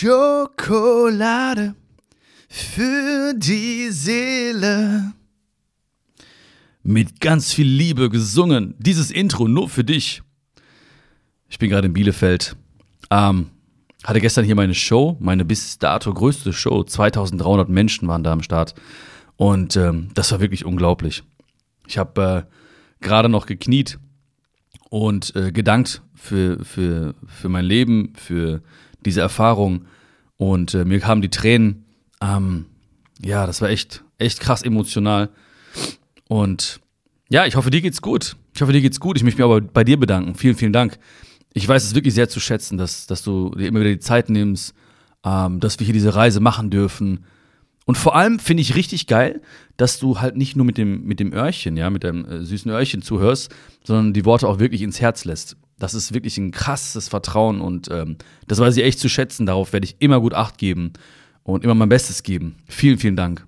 Schokolade für die Seele. Mit ganz viel Liebe gesungen. Dieses Intro nur für dich. Ich bin gerade in Bielefeld. Ähm, hatte gestern hier meine Show, meine bis dato größte Show. 2300 Menschen waren da am Start. Und ähm, das war wirklich unglaublich. Ich habe äh, gerade noch gekniet und äh, gedankt für, für, für mein Leben, für diese Erfahrung. Und äh, mir kamen die Tränen. Ähm, ja, das war echt, echt krass emotional. Und ja, ich hoffe, dir geht's gut. Ich hoffe, dir geht's gut. Ich möchte mich aber bei dir bedanken. Vielen, vielen Dank. Ich weiß es wirklich sehr zu schätzen, dass, dass du dir immer wieder die Zeit nimmst, ähm, dass wir hier diese Reise machen dürfen. Und vor allem finde ich richtig geil, dass du halt nicht nur mit dem, mit dem Öhrchen, ja, mit dem äh, süßen Öhrchen zuhörst, sondern die Worte auch wirklich ins Herz lässt. Das ist wirklich ein krasses Vertrauen und ähm, das weiß ich echt zu schätzen. Darauf werde ich immer gut Acht geben und immer mein Bestes geben. Vielen, vielen Dank.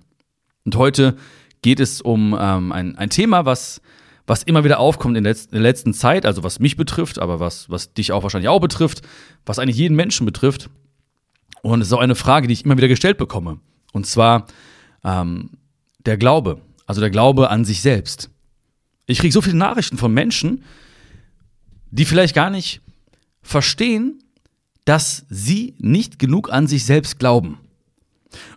Und heute geht es um ähm, ein, ein Thema, was, was immer wieder aufkommt in, letz in der letzten Zeit, also was mich betrifft, aber was, was dich auch wahrscheinlich auch betrifft, was eigentlich jeden Menschen betrifft. Und es ist auch eine Frage, die ich immer wieder gestellt bekomme. Und zwar ähm, der Glaube, also der Glaube an sich selbst. Ich kriege so viele Nachrichten von Menschen, die vielleicht gar nicht verstehen, dass sie nicht genug an sich selbst glauben.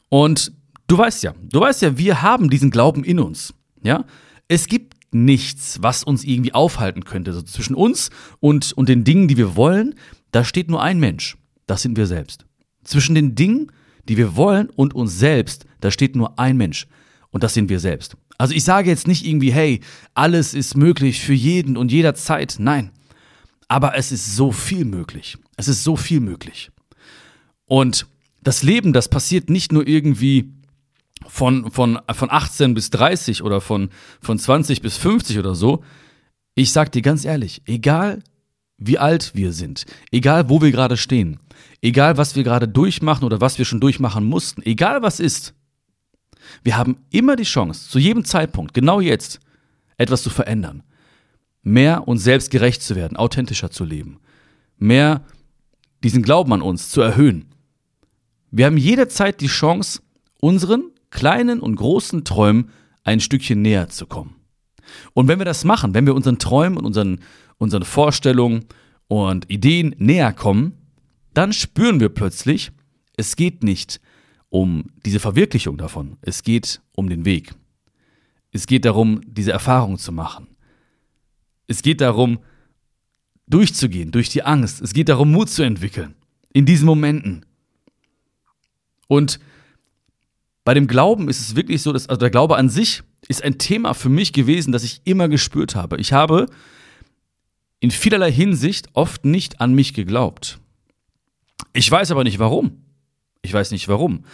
Und du weißt ja, du weißt ja, wir haben diesen Glauben in uns. Ja, es gibt nichts, was uns irgendwie aufhalten könnte. Also zwischen uns und, und den Dingen, die wir wollen, da steht nur ein Mensch. Das sind wir selbst. Zwischen den Dingen, die wir wollen und uns selbst, da steht nur ein Mensch. Und das sind wir selbst. Also ich sage jetzt nicht irgendwie, hey, alles ist möglich für jeden und jederzeit. Nein. Aber es ist so viel möglich. Es ist so viel möglich. Und das Leben, das passiert nicht nur irgendwie von, von, von 18 bis 30 oder von, von 20 bis 50 oder so. Ich sag dir ganz ehrlich, egal wie alt wir sind, egal wo wir gerade stehen, egal was wir gerade durchmachen oder was wir schon durchmachen mussten, egal was ist, wir haben immer die Chance, zu jedem Zeitpunkt, genau jetzt, etwas zu verändern. Mehr uns selbst gerecht zu werden, authentischer zu leben. Mehr diesen Glauben an uns zu erhöhen. Wir haben jederzeit die Chance, unseren kleinen und großen Träumen ein Stückchen näher zu kommen. Und wenn wir das machen, wenn wir unseren Träumen und unseren, unseren Vorstellungen und Ideen näher kommen, dann spüren wir plötzlich, es geht nicht um diese Verwirklichung davon. Es geht um den Weg. Es geht darum, diese Erfahrung zu machen. Es geht darum, durchzugehen, durch die Angst. Es geht darum, Mut zu entwickeln. In diesen Momenten. Und bei dem Glauben ist es wirklich so, dass also der Glaube an sich ist ein Thema für mich gewesen, das ich immer gespürt habe. Ich habe in vielerlei Hinsicht oft nicht an mich geglaubt. Ich weiß aber nicht warum. Ich weiß nicht warum.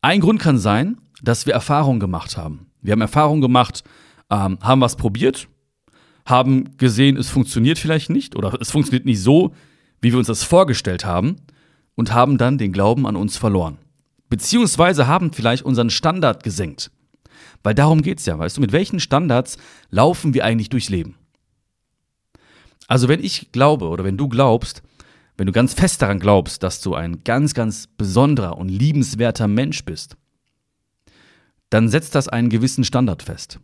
Ein Grund kann sein, dass wir Erfahrungen gemacht haben. Wir haben Erfahrungen gemacht, ähm, haben was probiert, haben gesehen, es funktioniert vielleicht nicht oder es funktioniert nicht so, wie wir uns das vorgestellt haben und haben dann den Glauben an uns verloren. Beziehungsweise haben vielleicht unseren Standard gesenkt. Weil darum geht es ja, weißt du, mit welchen Standards laufen wir eigentlich durchs Leben? Also wenn ich glaube oder wenn du glaubst, wenn du ganz fest daran glaubst, dass du ein ganz, ganz besonderer und liebenswerter Mensch bist, dann setzt das einen gewissen Standard fest.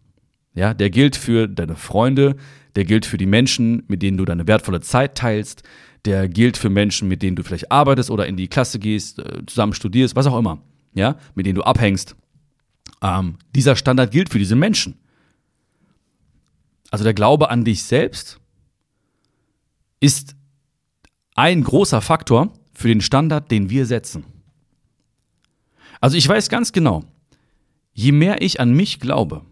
Ja, der gilt für deine Freunde, der gilt für die Menschen, mit denen du deine wertvolle Zeit teilst, der gilt für Menschen, mit denen du vielleicht arbeitest oder in die Klasse gehst, äh, zusammen studierst, was auch immer, ja, mit denen du abhängst. Ähm, dieser Standard gilt für diese Menschen. Also der Glaube an dich selbst ist ein großer Faktor für den Standard, den wir setzen. Also ich weiß ganz genau, je mehr ich an mich glaube,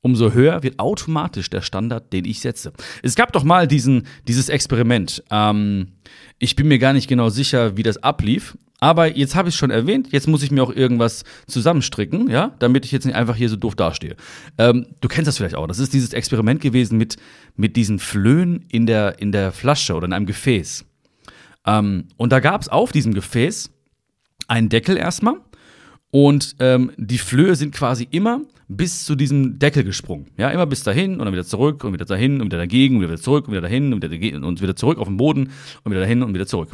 umso höher wird automatisch der Standard, den ich setze. Es gab doch mal diesen, dieses Experiment. Ähm, ich bin mir gar nicht genau sicher, wie das ablief. Aber jetzt habe ich es schon erwähnt, jetzt muss ich mir auch irgendwas zusammenstricken, ja, damit ich jetzt nicht einfach hier so doof dastehe. Ähm, du kennst das vielleicht auch. Das ist dieses Experiment gewesen mit, mit diesen Flöhen in der, in der Flasche oder in einem Gefäß. Ähm, und da gab es auf diesem Gefäß einen Deckel erstmal. Und ähm, die Flöhe sind quasi immer bis zu diesem Deckel gesprungen. Ja, immer bis dahin und dann wieder zurück und wieder dahin und wieder dagegen und wieder zurück und wieder dahin und wieder, und wieder zurück auf den Boden und wieder dahin und wieder zurück.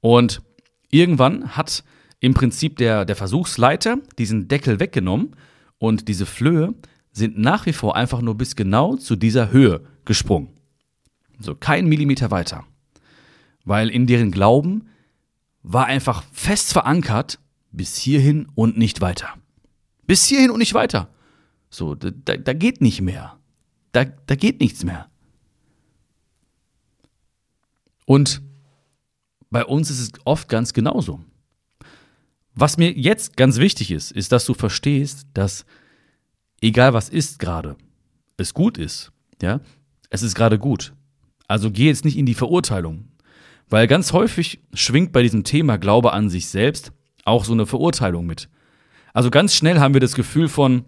Und irgendwann hat im Prinzip der, der Versuchsleiter diesen Deckel weggenommen und diese Flöhe sind nach wie vor einfach nur bis genau zu dieser Höhe gesprungen. So kein Millimeter weiter. Weil in deren Glauben war einfach fest verankert, bis hierhin und nicht weiter. Bis hierhin und nicht weiter. So, da, da geht nicht mehr. Da, da geht nichts mehr. Und bei uns ist es oft ganz genauso. Was mir jetzt ganz wichtig ist, ist, dass du verstehst, dass egal was ist gerade, es gut ist. Ja, es ist gerade gut. Also geh jetzt nicht in die Verurteilung. Weil ganz häufig schwingt bei diesem Thema Glaube an sich selbst auch so eine Verurteilung mit. Also ganz schnell haben wir das Gefühl von,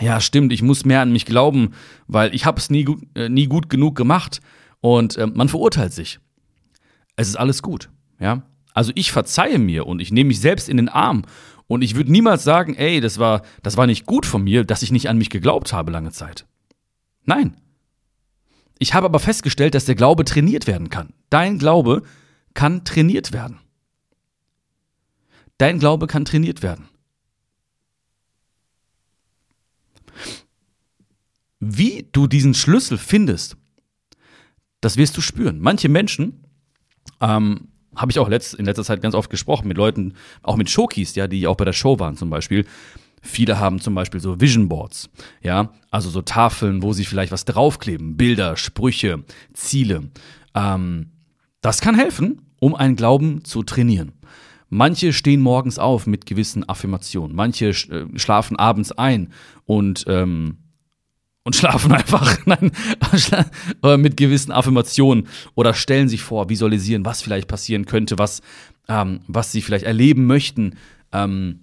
ja, stimmt, ich muss mehr an mich glauben, weil ich habe es nie, gut, äh, nie gut genug gemacht und äh, man verurteilt sich. Es ist alles gut, ja? Also ich verzeihe mir und ich nehme mich selbst in den Arm und ich würde niemals sagen, ey, das war das war nicht gut von mir, dass ich nicht an mich geglaubt habe lange Zeit. Nein. Ich habe aber festgestellt, dass der Glaube trainiert werden kann. Dein Glaube kann trainiert werden. Dein Glaube kann trainiert werden. Wie du diesen Schlüssel findest, das wirst du spüren. Manche Menschen, ähm, habe ich auch letzt, in letzter Zeit ganz oft gesprochen mit Leuten, auch mit Showkeys, ja, die auch bei der Show waren zum Beispiel. Viele haben zum Beispiel so Vision Boards, ja, also so Tafeln, wo sie vielleicht was draufkleben, Bilder, Sprüche, Ziele. Ähm, das kann helfen, um einen Glauben zu trainieren. Manche stehen morgens auf mit gewissen Affirmationen, manche äh, schlafen abends ein und ähm, und schlafen einfach nein, mit gewissen Affirmationen oder stellen sich vor, visualisieren, was vielleicht passieren könnte, was, ähm, was sie vielleicht erleben möchten. Ähm,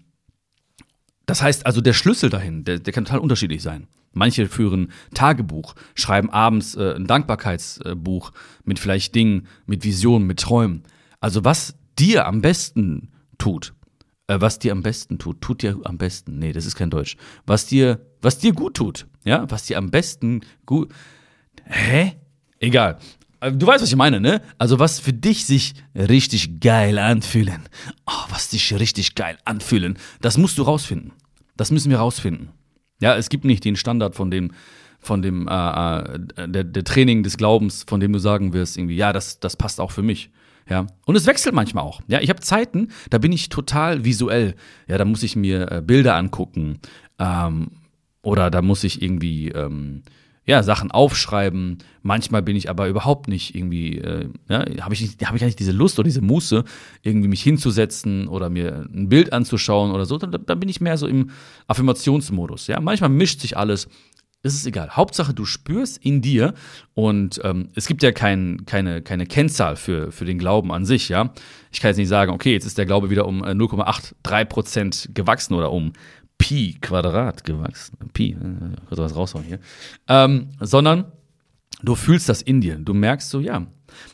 das heißt also, der Schlüssel dahin, der, der kann total unterschiedlich sein. Manche führen Tagebuch, schreiben abends äh, ein Dankbarkeitsbuch mit vielleicht Dingen, mit Visionen, mit Träumen. Also was dir am besten tut, äh, was dir am besten tut, tut dir am besten. Nee, das ist kein Deutsch. Was dir, was dir gut tut, ja, was dir am besten gut. Hä? Egal. Äh, du weißt, was ich meine, ne? Also, was für dich sich richtig geil anfühlen. Oh, was dich richtig geil anfühlen. Das musst du rausfinden. Das müssen wir rausfinden. Ja, es gibt nicht den Standard von dem, von dem, äh, äh der, der Training des Glaubens, von dem du sagen wirst, irgendwie, ja, das, das passt auch für mich. Ja, und es wechselt manchmal auch. Ja, ich habe Zeiten, da bin ich total visuell. Ja, da muss ich mir äh, Bilder angucken ähm, oder da muss ich irgendwie ähm, ja Sachen aufschreiben. Manchmal bin ich aber überhaupt nicht irgendwie, äh, ja, habe ich nicht, habe ich nicht diese Lust oder diese Muße, irgendwie mich hinzusetzen oder mir ein Bild anzuschauen oder so. Da, da bin ich mehr so im Affirmationsmodus. Ja, manchmal mischt sich alles es ist egal. Hauptsache, du spürst in dir und ähm, es gibt ja kein, keine, keine Kennzahl für, für den Glauben an sich, ja. Ich kann jetzt nicht sagen, okay, jetzt ist der Glaube wieder um 0,83 Prozent gewachsen oder um Pi Quadrat gewachsen. Pi, äh, was raushauen hier. Ähm, sondern du fühlst das in dir. Du merkst so, ja.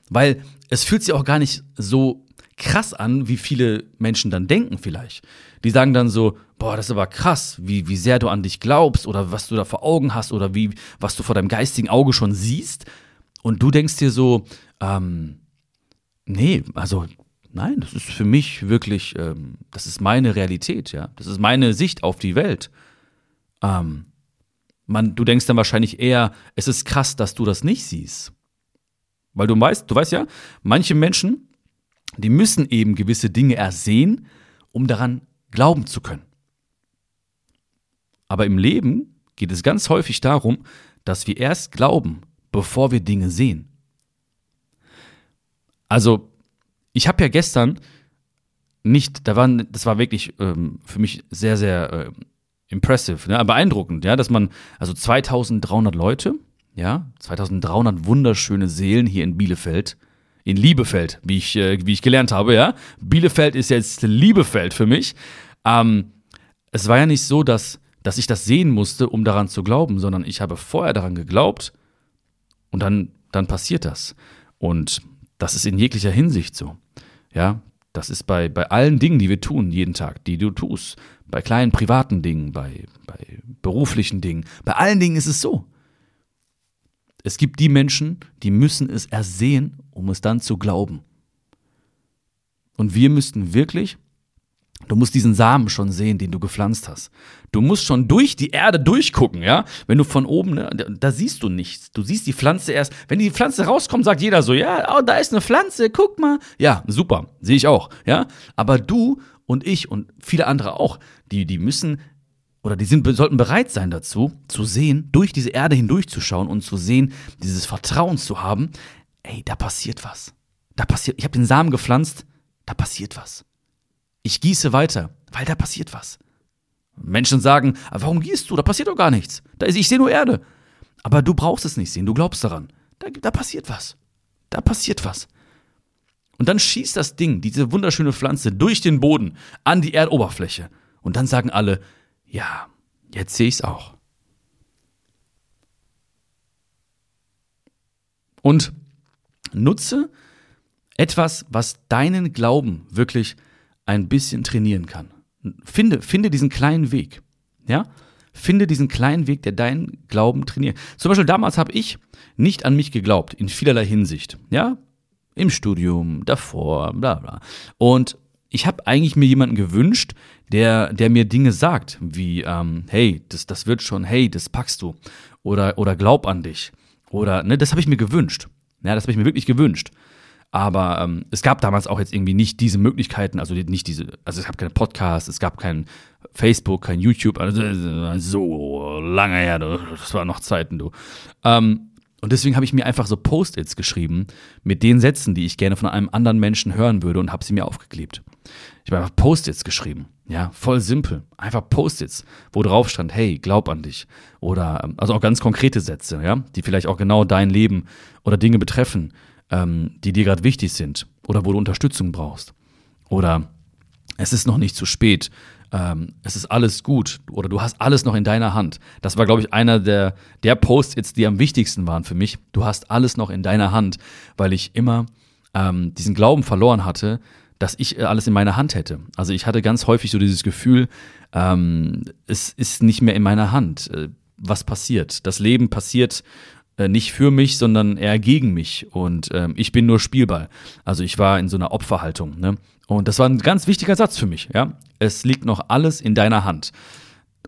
Weil es fühlt sich auch gar nicht so krass an, wie viele Menschen dann denken vielleicht. Die sagen dann so, boah, das ist aber krass, wie, wie sehr du an dich glaubst oder was du da vor Augen hast oder wie, was du vor deinem geistigen Auge schon siehst. Und du denkst dir so, ähm, nee, also nein, das ist für mich wirklich, ähm, das ist meine Realität, ja. Das ist meine Sicht auf die Welt. Ähm, man, du denkst dann wahrscheinlich eher, es ist krass, dass du das nicht siehst. Weil du weißt, du weißt ja, manche Menschen, die müssen eben gewisse Dinge ersehen, um daran glauben zu können. Aber im Leben geht es ganz häufig darum, dass wir erst glauben, bevor wir Dinge sehen. Also, ich habe ja gestern nicht, da waren, das war wirklich ähm, für mich sehr, sehr äh, impressive, ne, beeindruckend, ja, dass man, also 2300 Leute, ja, 2300 wunderschöne Seelen hier in Bielefeld, in Liebefeld, wie ich, äh, wie ich gelernt habe, ja. Bielefeld ist jetzt Liebefeld für mich. Ähm, es war ja nicht so, dass dass ich das sehen musste, um daran zu glauben, sondern ich habe vorher daran geglaubt und dann, dann passiert das. Und das ist in jeglicher Hinsicht so. Ja, das ist bei, bei allen Dingen, die wir tun, jeden Tag, die du tust. Bei kleinen privaten Dingen, bei, bei beruflichen Dingen. Bei allen Dingen ist es so. Es gibt die Menschen, die müssen es ersehen, um es dann zu glauben. Und wir müssten wirklich Du musst diesen Samen schon sehen, den du gepflanzt hast. Du musst schon durch die Erde durchgucken, ja? Wenn du von oben, ne, da siehst du nichts. Du siehst die Pflanze erst. Wenn die Pflanze rauskommt, sagt jeder so, ja, oh, da ist eine Pflanze, guck mal. Ja, super, sehe ich auch, ja? Aber du und ich und viele andere auch, die, die müssen oder die sind, sollten bereit sein dazu, zu sehen, durch diese Erde hindurchzuschauen und zu sehen, dieses Vertrauen zu haben, ey, da passiert was. Da passiert, ich habe den Samen gepflanzt, da passiert was. Ich gieße weiter, weil da passiert was. Menschen sagen, warum gießt du? Da passiert doch gar nichts. Da ist, ich sehe nur Erde. Aber du brauchst es nicht sehen, du glaubst daran. Da, da passiert was. Da passiert was. Und dann schießt das Ding, diese wunderschöne Pflanze, durch den Boden an die Erdoberfläche. Und dann sagen alle, ja, jetzt sehe ich es auch. Und nutze etwas, was deinen Glauben wirklich ein bisschen trainieren kann. Finde, finde diesen kleinen Weg. Ja? Finde diesen kleinen Weg, der deinen Glauben trainiert. Zum Beispiel damals habe ich nicht an mich geglaubt, in vielerlei Hinsicht. Ja? Im Studium, davor, bla bla. Und ich habe eigentlich mir jemanden gewünscht, der, der mir Dinge sagt, wie, ähm, hey, das, das wird schon, hey, das packst du. Oder, oder glaub an dich. Oder, ne, das habe ich mir gewünscht. Ja, das habe ich mir wirklich gewünscht. Aber ähm, es gab damals auch jetzt irgendwie nicht diese Möglichkeiten, also nicht diese, also es gab keine Podcasts, es gab kein Facebook, kein YouTube, also so lange her, das waren noch Zeiten, du. Ähm, und deswegen habe ich mir einfach so Post-its geschrieben mit den Sätzen, die ich gerne von einem anderen Menschen hören würde und habe sie mir aufgeklebt. Ich habe einfach Post-its geschrieben. Ja, voll simpel. Einfach Post-its, wo drauf stand, hey, glaub an dich. Oder, ähm, also auch ganz konkrete Sätze, ja, die vielleicht auch genau dein Leben oder Dinge betreffen ähm, die dir gerade wichtig sind oder wo du Unterstützung brauchst. Oder es ist noch nicht zu spät, ähm, es ist alles gut oder du hast alles noch in deiner Hand. Das war, glaube ich, einer der, der Post-its, die am wichtigsten waren für mich. Du hast alles noch in deiner Hand, weil ich immer ähm, diesen Glauben verloren hatte, dass ich äh, alles in meiner Hand hätte. Also ich hatte ganz häufig so dieses Gefühl, ähm, es ist nicht mehr in meiner Hand, äh, was passiert. Das Leben passiert nicht für mich, sondern eher gegen mich. Und ähm, ich bin nur Spielball. Also ich war in so einer Opferhaltung. Ne? Und das war ein ganz wichtiger Satz für mich. Ja? Es liegt noch alles in deiner Hand.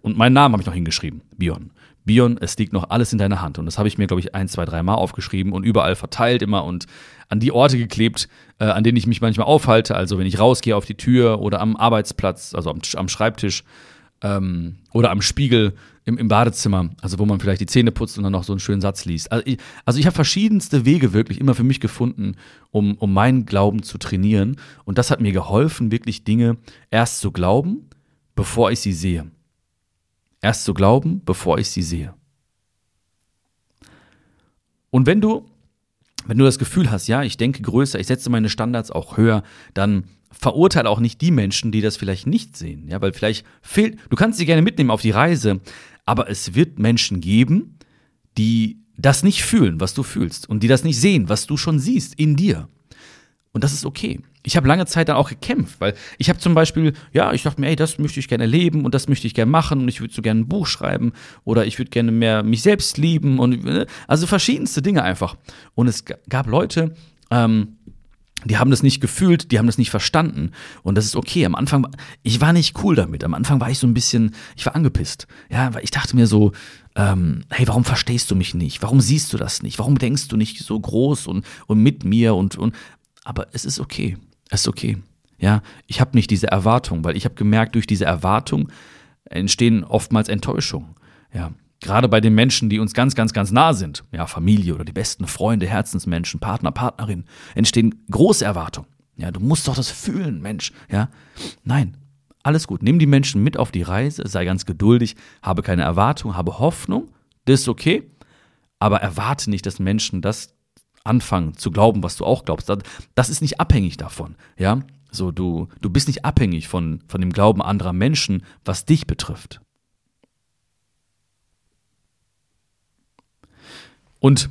Und meinen Namen habe ich noch hingeschrieben, Bion. Bion, es liegt noch alles in deiner Hand. Und das habe ich mir, glaube ich, ein, zwei, drei Mal aufgeschrieben und überall verteilt immer und an die Orte geklebt, äh, an denen ich mich manchmal aufhalte. Also wenn ich rausgehe auf die Tür oder am Arbeitsplatz, also am, am Schreibtisch ähm, oder am Spiegel im, im, Badezimmer, also wo man vielleicht die Zähne putzt und dann noch so einen schönen Satz liest. Also ich, also ich habe verschiedenste Wege wirklich immer für mich gefunden, um, um meinen Glauben zu trainieren. Und das hat mir geholfen, wirklich Dinge erst zu glauben, bevor ich sie sehe. Erst zu glauben, bevor ich sie sehe. Und wenn du, wenn du das Gefühl hast, ja, ich denke größer, ich setze meine Standards auch höher, dann verurteile auch nicht die Menschen, die das vielleicht nicht sehen. Ja, weil vielleicht fehlt, du kannst sie gerne mitnehmen auf die Reise, aber es wird Menschen geben, die das nicht fühlen, was du fühlst und die das nicht sehen, was du schon siehst in dir. Und das ist okay. Ich habe lange Zeit dann auch gekämpft, weil ich habe zum Beispiel, ja, ich dachte mir, ey, das möchte ich gerne erleben und das möchte ich gerne machen und ich würde so gerne ein Buch schreiben oder ich würde gerne mehr mich selbst lieben und ne, also verschiedenste Dinge einfach. Und es gab Leute, ähm, die haben das nicht gefühlt, die haben das nicht verstanden. Und das ist okay. Am Anfang, ich war nicht cool damit. Am Anfang war ich so ein bisschen, ich war angepisst. Ja, weil ich dachte mir so, ähm, hey, warum verstehst du mich nicht? Warum siehst du das nicht? Warum denkst du nicht so groß und, und mit mir und, und, aber es ist okay. Ist okay. Ja, ich habe nicht diese Erwartung, weil ich habe gemerkt, durch diese Erwartung entstehen oftmals Enttäuschungen. Ja, Gerade bei den Menschen, die uns ganz, ganz, ganz nah sind, ja, Familie oder die besten Freunde, Herzensmenschen, Partner, Partnerin, entstehen große Erwartungen. Ja, du musst doch das fühlen, Mensch. Ja, nein, alles gut. Nimm die Menschen mit auf die Reise, sei ganz geduldig, habe keine Erwartung, habe Hoffnung, das ist okay. Aber erwarte nicht, dass Menschen das anfangen zu glauben, was du auch glaubst. Das ist nicht abhängig davon. Ja, so du, du bist nicht abhängig von, von dem Glauben anderer Menschen, was dich betrifft. Und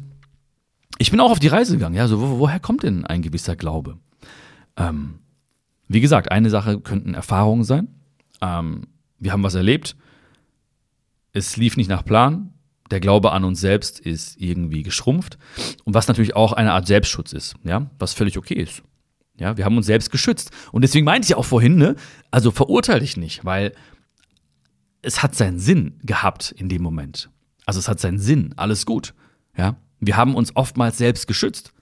ich bin auch auf die Reise gegangen. Ja, so wo, woher kommt denn ein gewisser Glaube? Ähm, wie gesagt, eine Sache könnten Erfahrungen sein. Ähm, wir haben was erlebt. Es lief nicht nach Plan. Der Glaube an uns selbst ist irgendwie geschrumpft. Und was natürlich auch eine Art Selbstschutz ist, ja, was völlig okay ist. Ja, wir haben uns selbst geschützt. Und deswegen meinte ich ja auch vorhin, ne, also verurteile dich nicht, weil es hat seinen Sinn gehabt in dem Moment. Also es hat seinen Sinn, alles gut. Ja, wir haben uns oftmals selbst geschützt.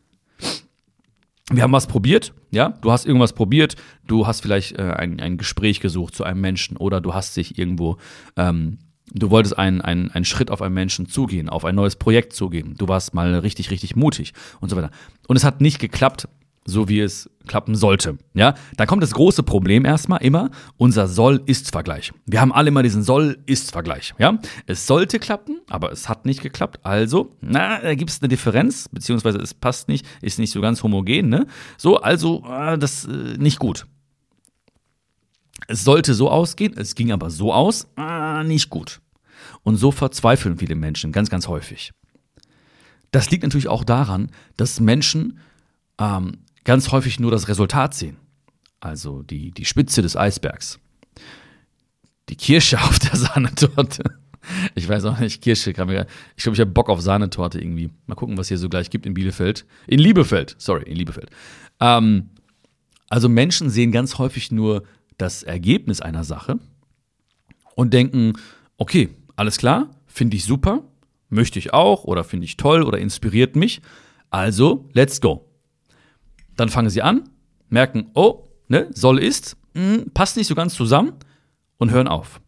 Wir haben was probiert, ja, du hast irgendwas probiert, du hast vielleicht äh, ein, ein Gespräch gesucht zu einem Menschen oder du hast dich irgendwo, ähm, du wolltest einen, einen, einen Schritt auf einen Menschen zugehen, auf ein neues Projekt zugehen, du warst mal richtig, richtig mutig und so weiter. Und es hat nicht geklappt, so wie es klappen sollte. Ja, da kommt das große Problem erstmal immer unser Soll-Ist-Vergleich. Wir haben alle immer diesen Soll-Ist-Vergleich. Ja, es sollte klappen, aber es hat nicht geklappt. Also, na, da gibt es eine Differenz, beziehungsweise es passt nicht, ist nicht so ganz homogen. Ne? So, also äh, das äh, nicht gut. Es sollte so ausgehen, es ging aber so aus, äh, nicht gut. Und so verzweifeln viele Menschen ganz, ganz häufig. Das liegt natürlich auch daran, dass Menschen ähm, ganz häufig nur das Resultat sehen. Also die, die Spitze des Eisbergs. Die Kirsche auf der Sahnetorte. Ich weiß auch nicht, Kirsche kann mir. Ich glaube, ich habe Bock auf Sahnetorte irgendwie. Mal gucken, was hier so gleich gibt in Bielefeld. In Liebefeld, sorry, in Liebefeld. Ähm, also Menschen sehen ganz häufig nur das Ergebnis einer Sache und denken, okay, alles klar, finde ich super, möchte ich auch oder finde ich toll oder inspiriert mich. Also, let's go. Dann fangen sie an, merken, oh, ne, soll ist, mh, hm, passt nicht so ganz zusammen und hören auf.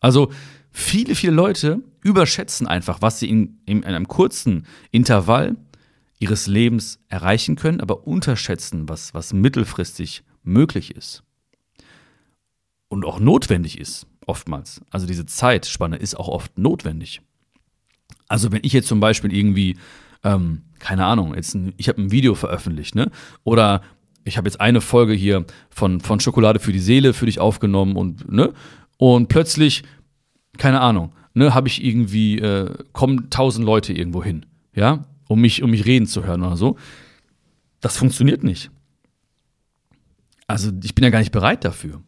Also viele, viele Leute überschätzen einfach, was sie in, in einem kurzen Intervall ihres Lebens erreichen können, aber unterschätzen, was, was mittelfristig möglich ist. Und auch notwendig ist, oftmals. Also diese Zeitspanne ist auch oft notwendig. Also wenn ich jetzt zum Beispiel irgendwie ähm, keine Ahnung, jetzt ein, ich habe ein Video veröffentlicht, ne? Oder ich habe jetzt eine Folge hier von, von Schokolade für die Seele für dich aufgenommen und, ne? Und plötzlich, keine Ahnung, ne, habe ich irgendwie, äh, kommen tausend Leute irgendwo hin, ja, um mich, um mich reden zu hören oder so. Das funktioniert nicht. Also ich bin ja gar nicht bereit dafür.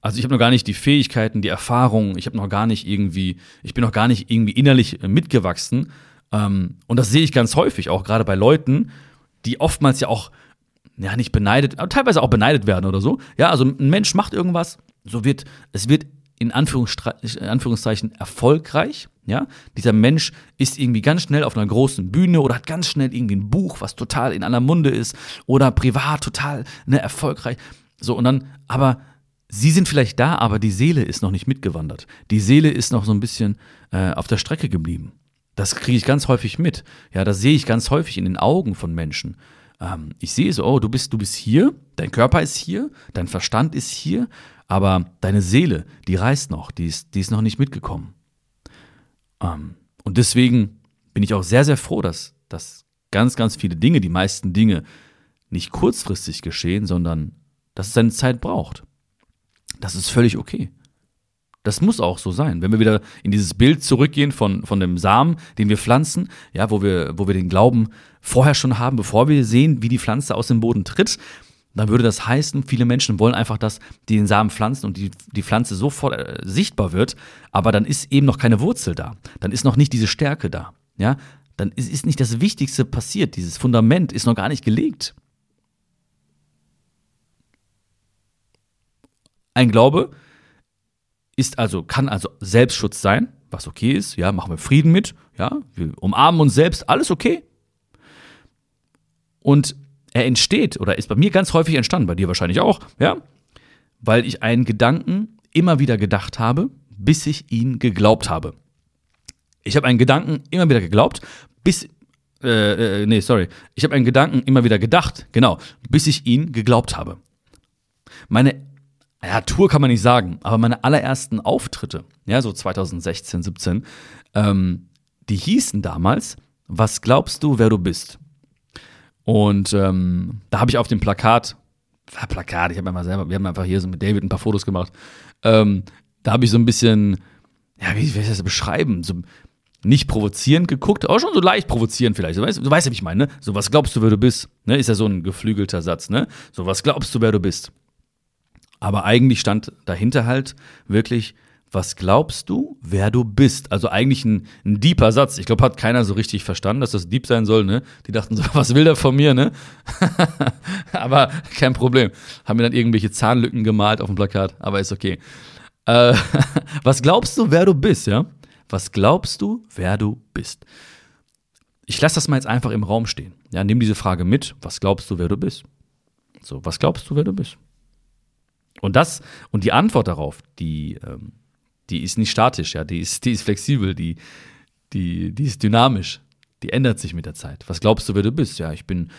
Also ich habe noch gar nicht die Fähigkeiten, die Erfahrungen, ich habe noch gar nicht irgendwie, ich bin noch gar nicht irgendwie innerlich mitgewachsen, ähm, und das sehe ich ganz häufig, auch gerade bei Leuten, die oftmals ja auch, ja, nicht beneidet, aber teilweise auch beneidet werden oder so. Ja, also ein Mensch macht irgendwas, so wird, es wird in, Anführungszeichen erfolgreich. Ja, dieser Mensch ist irgendwie ganz schnell auf einer großen Bühne oder hat ganz schnell irgendwie ein Buch, was total in aller Munde ist oder privat total ne, erfolgreich. So, und dann, aber sie sind vielleicht da, aber die Seele ist noch nicht mitgewandert. Die Seele ist noch so ein bisschen äh, auf der Strecke geblieben. Das kriege ich ganz häufig mit. Ja, das sehe ich ganz häufig in den Augen von Menschen. Ähm, ich sehe so, oh, du bist, du bist hier, dein Körper ist hier, dein Verstand ist hier, aber deine Seele, die reist noch, die ist, die ist noch nicht mitgekommen. Ähm, und deswegen bin ich auch sehr, sehr froh, dass, dass ganz, ganz viele Dinge, die meisten Dinge, nicht kurzfristig geschehen, sondern dass es seine Zeit braucht. Das ist völlig okay. Das muss auch so sein. Wenn wir wieder in dieses Bild zurückgehen von, von dem Samen, den wir pflanzen, ja, wo wir, wo wir den Glauben vorher schon haben, bevor wir sehen, wie die Pflanze aus dem Boden tritt, dann würde das heißen, viele Menschen wollen einfach, dass die den Samen pflanzen und die, die Pflanze sofort äh, sichtbar wird, aber dann ist eben noch keine Wurzel da. Dann ist noch nicht diese Stärke da. Ja, dann ist, ist nicht das Wichtigste passiert. Dieses Fundament ist noch gar nicht gelegt. Ein Glaube, ist also, kann also Selbstschutz sein, was okay ist, ja, machen wir Frieden mit, ja, wir umarmen uns selbst, alles okay. Und er entsteht oder ist bei mir ganz häufig entstanden, bei dir wahrscheinlich auch, ja, weil ich einen Gedanken immer wieder gedacht habe, bis ich ihn geglaubt habe. Ich habe einen Gedanken immer wieder geglaubt, bis äh, äh, nee, sorry. Ich habe einen Gedanken immer wieder gedacht, genau, bis ich ihn geglaubt habe. Meine ja, Tour kann man nicht sagen, aber meine allerersten Auftritte, ja, so 2016, 17, ähm, die hießen damals, was glaubst du, wer du bist? Und ähm, da habe ich auf dem Plakat, war Plakat, ich habe einfach selber, wir haben einfach hier so mit David ein paar Fotos gemacht, ähm, da habe ich so ein bisschen, ja, wie, wie soll ich das beschreiben? So nicht provozierend geguckt, aber schon so leicht provozierend vielleicht. Du weißt, du weißt ja, wie ich meine, ne? So, was glaubst du, wer du bist? Ne? Ist ja so ein geflügelter Satz, ne? So, was glaubst du, wer du bist? Aber eigentlich stand dahinter halt wirklich, was glaubst du, wer du bist? Also eigentlich ein, ein deeper Satz. Ich glaube, hat keiner so richtig verstanden, dass das deep sein soll, ne? Die dachten so, was will der von mir, ne? aber kein Problem. Haben mir dann irgendwelche Zahnlücken gemalt auf dem Plakat, aber ist okay. Äh, was glaubst du, wer du bist, ja? Was glaubst du, wer du bist? Ich lasse das mal jetzt einfach im Raum stehen. Ja, nimm diese Frage mit. Was glaubst du, wer du bist? So, was glaubst du, wer du bist? Und das, und die Antwort darauf, die, ähm, die ist nicht statisch, ja, die ist, die ist flexibel, die, die, die ist dynamisch, die ändert sich mit der Zeit. Was glaubst du, wer du bist? Ja, ich bin,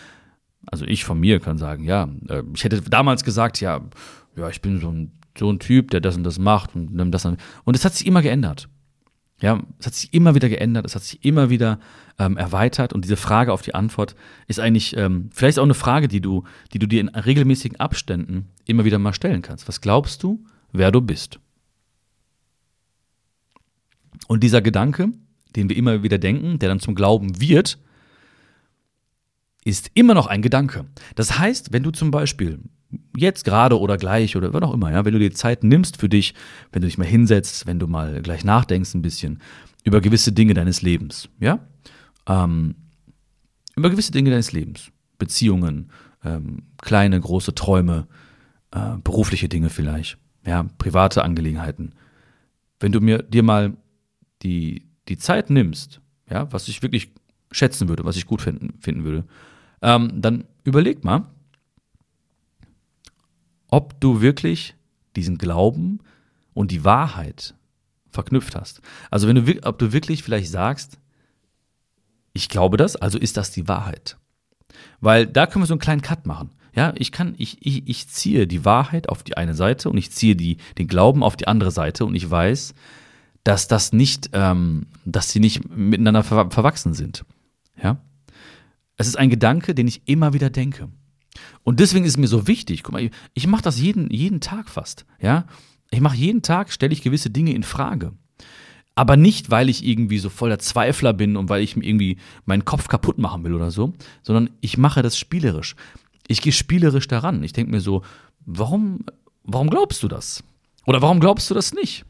also ich von mir kann sagen, ja, äh, ich hätte damals gesagt, ja, ja, ich bin so ein, so ein Typ, der das und das macht und das und es hat sich immer geändert. Ja, es hat sich immer wieder geändert, es hat sich immer wieder ähm, erweitert und diese Frage auf die Antwort ist eigentlich ähm, vielleicht auch eine Frage, die du, die du dir in regelmäßigen Abständen immer wieder mal stellen kannst. Was glaubst du, wer du bist? Und dieser Gedanke, den wir immer wieder denken, der dann zum Glauben wird, ist immer noch ein Gedanke. Das heißt, wenn du zum Beispiel jetzt gerade oder gleich oder wann auch immer, ja, wenn du dir Zeit nimmst für dich, wenn du dich mal hinsetzt, wenn du mal gleich nachdenkst ein bisschen über gewisse Dinge deines Lebens, ja, ähm, über gewisse Dinge deines Lebens, Beziehungen, ähm, kleine, große Träume, äh, berufliche Dinge vielleicht, ja, private Angelegenheiten. Wenn du mir dir mal die, die Zeit nimmst, ja, was ich wirklich schätzen würde, was ich gut finden, finden würde, ähm, dann überleg mal, ob du wirklich diesen Glauben und die Wahrheit verknüpft hast. Also wenn du, ob du wirklich vielleicht sagst, ich glaube das, also ist das die Wahrheit. Weil da können wir so einen kleinen Cut machen. Ja, ich kann, ich, ich, ich ziehe die Wahrheit auf die eine Seite und ich ziehe die, den Glauben auf die andere Seite und ich weiß, dass das nicht, ähm, dass sie nicht miteinander ver verwachsen sind. Ja, es ist ein Gedanke, den ich immer wieder denke. Und deswegen ist es mir so wichtig. Guck mal, ich mache das jeden, jeden Tag fast. Ja, ich mache jeden Tag stelle ich gewisse Dinge in Frage. Aber nicht, weil ich irgendwie so voller Zweifler bin und weil ich mir irgendwie meinen Kopf kaputt machen will oder so, sondern ich mache das spielerisch. Ich gehe spielerisch daran. Ich denke mir so, warum, warum glaubst du das? Oder warum glaubst du das nicht?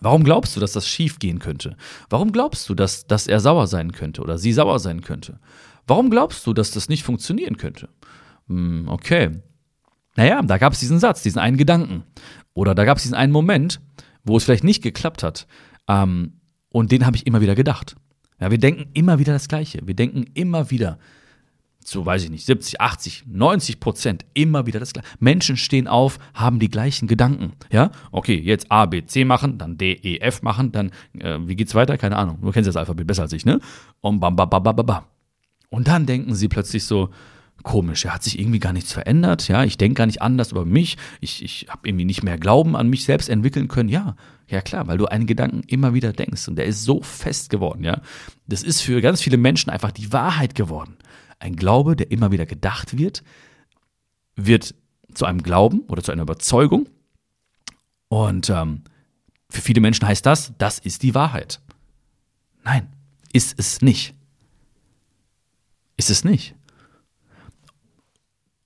Warum glaubst du, dass das schief gehen könnte? Warum glaubst du, dass, dass er sauer sein könnte oder sie sauer sein könnte? Warum glaubst du, dass das nicht funktionieren könnte? Hm, okay. Naja, da gab es diesen Satz, diesen einen Gedanken. Oder da gab es diesen einen Moment, wo es vielleicht nicht geklappt hat. Ähm, und den habe ich immer wieder gedacht. Ja, wir denken immer wieder das Gleiche. Wir denken immer wieder, so weiß ich nicht, 70, 80, 90 Prozent immer wieder das gleiche. Menschen stehen auf, haben die gleichen Gedanken. Ja, okay, jetzt A, B, C machen, dann D, E, F machen, dann, äh, wie geht's weiter? Keine Ahnung. Du kennst das Alphabet besser als ich, ne? Und bam, bam, bam, bam, bam. Und dann denken sie plötzlich so, komisch, ja, hat sich irgendwie gar nichts verändert, ja, ich denke gar nicht anders über mich, ich, ich habe irgendwie nicht mehr Glauben an mich selbst entwickeln können, ja, ja klar, weil du einen Gedanken immer wieder denkst und der ist so fest geworden, ja. Das ist für ganz viele Menschen einfach die Wahrheit geworden. Ein Glaube, der immer wieder gedacht wird, wird zu einem Glauben oder zu einer Überzeugung. Und ähm, für viele Menschen heißt das, das ist die Wahrheit. Nein, ist es nicht. Ist es nicht.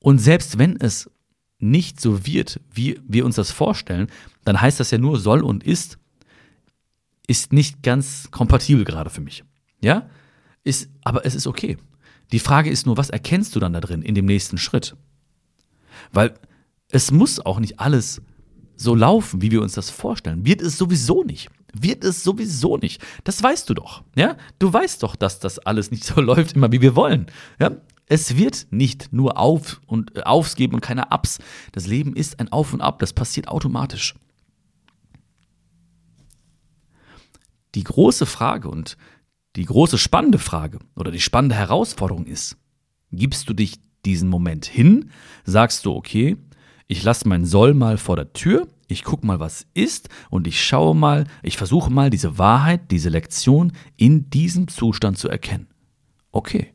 Und selbst wenn es nicht so wird, wie wir uns das vorstellen, dann heißt das ja nur soll und ist, ist nicht ganz kompatibel gerade für mich. Ja? Ist, aber es ist okay. Die Frage ist nur, was erkennst du dann da drin in dem nächsten Schritt? Weil es muss auch nicht alles so laufen, wie wir uns das vorstellen. Wird es sowieso nicht. Wird es sowieso nicht. Das weißt du doch. Ja? Du weißt doch, dass das alles nicht so läuft, immer wie wir wollen. Ja? Es wird nicht nur auf und äh, Aufs geben und keine Ups. Das Leben ist ein Auf und Ab. Das passiert automatisch. Die große Frage und die große spannende Frage oder die spannende Herausforderung ist, gibst du dich diesen Moment hin, sagst du, okay, ich lasse mein Soll mal vor der Tür, ich gucke mal, was ist und ich schaue mal, ich versuche mal diese Wahrheit, diese Lektion in diesem Zustand zu erkennen. Okay,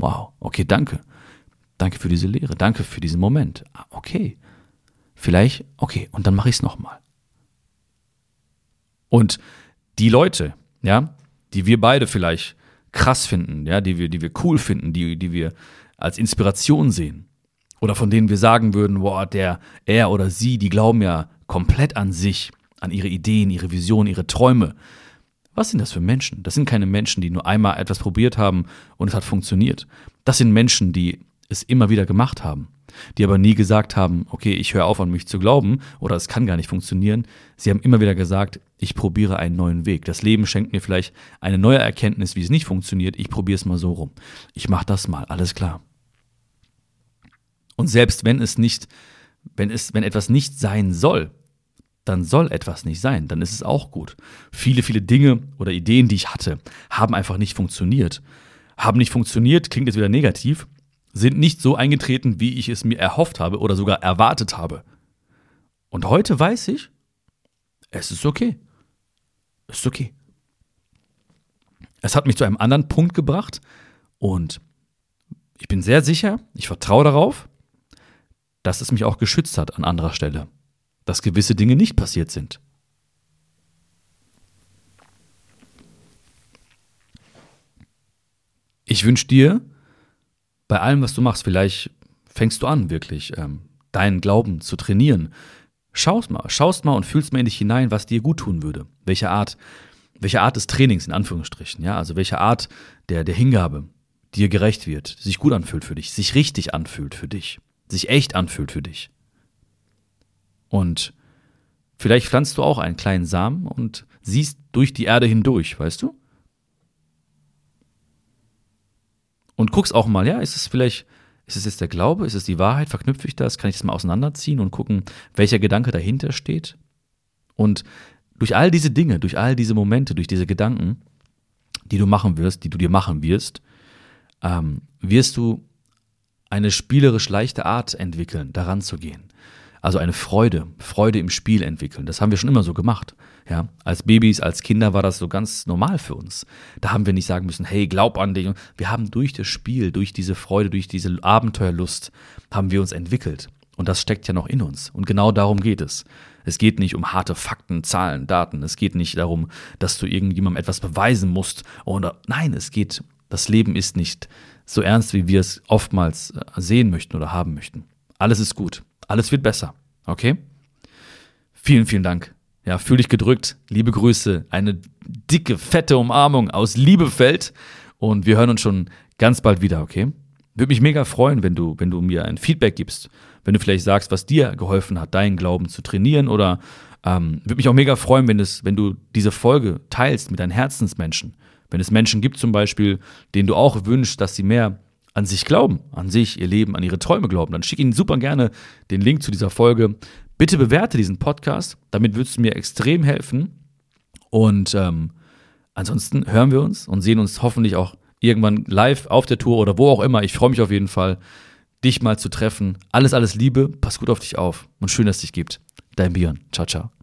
wow, okay, danke. Danke für diese Lehre, danke für diesen Moment. Ah, okay, vielleicht, okay, und dann mache ich es nochmal. Und die Leute, ja, die wir beide vielleicht krass finden, ja, die wir, die wir cool finden, die, die wir als Inspiration sehen. Oder von denen wir sagen würden, boah, der, er oder sie, die glauben ja komplett an sich, an ihre Ideen, ihre Visionen, ihre Träume. Was sind das für Menschen? Das sind keine Menschen, die nur einmal etwas probiert haben und es hat funktioniert. Das sind Menschen, die es immer wieder gemacht haben, die aber nie gesagt haben, okay, ich höre auf an mich zu glauben oder es kann gar nicht funktionieren. Sie haben immer wieder gesagt, ich probiere einen neuen Weg. Das Leben schenkt mir vielleicht eine neue Erkenntnis, wie es nicht funktioniert. Ich probiere es mal so rum. Ich mache das mal, alles klar. Und selbst wenn es nicht, wenn es, wenn etwas nicht sein soll, dann soll etwas nicht sein, dann ist es auch gut. Viele, viele Dinge oder Ideen, die ich hatte, haben einfach nicht funktioniert. Haben nicht funktioniert, klingt jetzt wieder negativ, sind nicht so eingetreten, wie ich es mir erhofft habe oder sogar erwartet habe. Und heute weiß ich, es ist okay. Es ist okay. Es hat mich zu einem anderen Punkt gebracht und ich bin sehr sicher, ich vertraue darauf, dass es mich auch geschützt hat an anderer Stelle, dass gewisse Dinge nicht passiert sind. Ich wünsche dir bei allem, was du machst, vielleicht fängst du an, wirklich ähm, deinen Glauben zu trainieren. Schaust mal, schaust mal und fühlst mal in dich hinein, was dir gut tun würde. Welche Art, welche Art des Trainings, in Anführungsstrichen, ja, also welche Art der, der Hingabe dir gerecht wird, sich gut anfühlt für dich, sich richtig anfühlt für dich, sich echt anfühlt für dich. Und vielleicht pflanzt du auch einen kleinen Samen und siehst durch die Erde hindurch, weißt du? und guckst auch mal, ja, ist es vielleicht, ist es jetzt der Glaube, ist es die Wahrheit, verknüpfe ich das, kann ich das mal auseinanderziehen und gucken, welcher Gedanke dahinter steht? Und durch all diese Dinge, durch all diese Momente, durch diese Gedanken, die du machen wirst, die du dir machen wirst, ähm, wirst du eine spielerisch leichte Art entwickeln, daran zu gehen. Also eine Freude, Freude im Spiel entwickeln. Das haben wir schon immer so gemacht. Ja, als Babys, als Kinder war das so ganz normal für uns. Da haben wir nicht sagen müssen, hey, glaub an dich. Wir haben durch das Spiel, durch diese Freude, durch diese Abenteuerlust, haben wir uns entwickelt. Und das steckt ja noch in uns. Und genau darum geht es. Es geht nicht um harte Fakten, Zahlen, Daten. Es geht nicht darum, dass du irgendjemandem etwas beweisen musst. Oder nein, es geht, das Leben ist nicht so ernst, wie wir es oftmals äh, sehen möchten oder haben möchten. Alles ist gut. Alles wird besser. Okay? Vielen, vielen Dank ja, fühl dich gedrückt. Liebe Grüße. Eine dicke, fette Umarmung aus Liebefeld. Und wir hören uns schon ganz bald wieder, okay? Würde mich mega freuen, wenn du, wenn du mir ein Feedback gibst. Wenn du vielleicht sagst, was dir geholfen hat, deinen Glauben zu trainieren. Oder ähm, würde mich auch mega freuen, wenn, es, wenn du diese Folge teilst mit deinen Herzensmenschen. Wenn es Menschen gibt zum Beispiel, denen du auch wünschst, dass sie mehr an sich glauben, an sich, ihr Leben, an ihre Träume glauben, dann schick ihnen super gerne den Link zu dieser Folge. Bitte bewerte diesen Podcast, damit würdest du mir extrem helfen. Und ähm, ansonsten hören wir uns und sehen uns hoffentlich auch irgendwann live auf der Tour oder wo auch immer. Ich freue mich auf jeden Fall, dich mal zu treffen. Alles, alles Liebe, pass gut auf dich auf und schön, dass es dich gibt. Dein Björn. Ciao, ciao.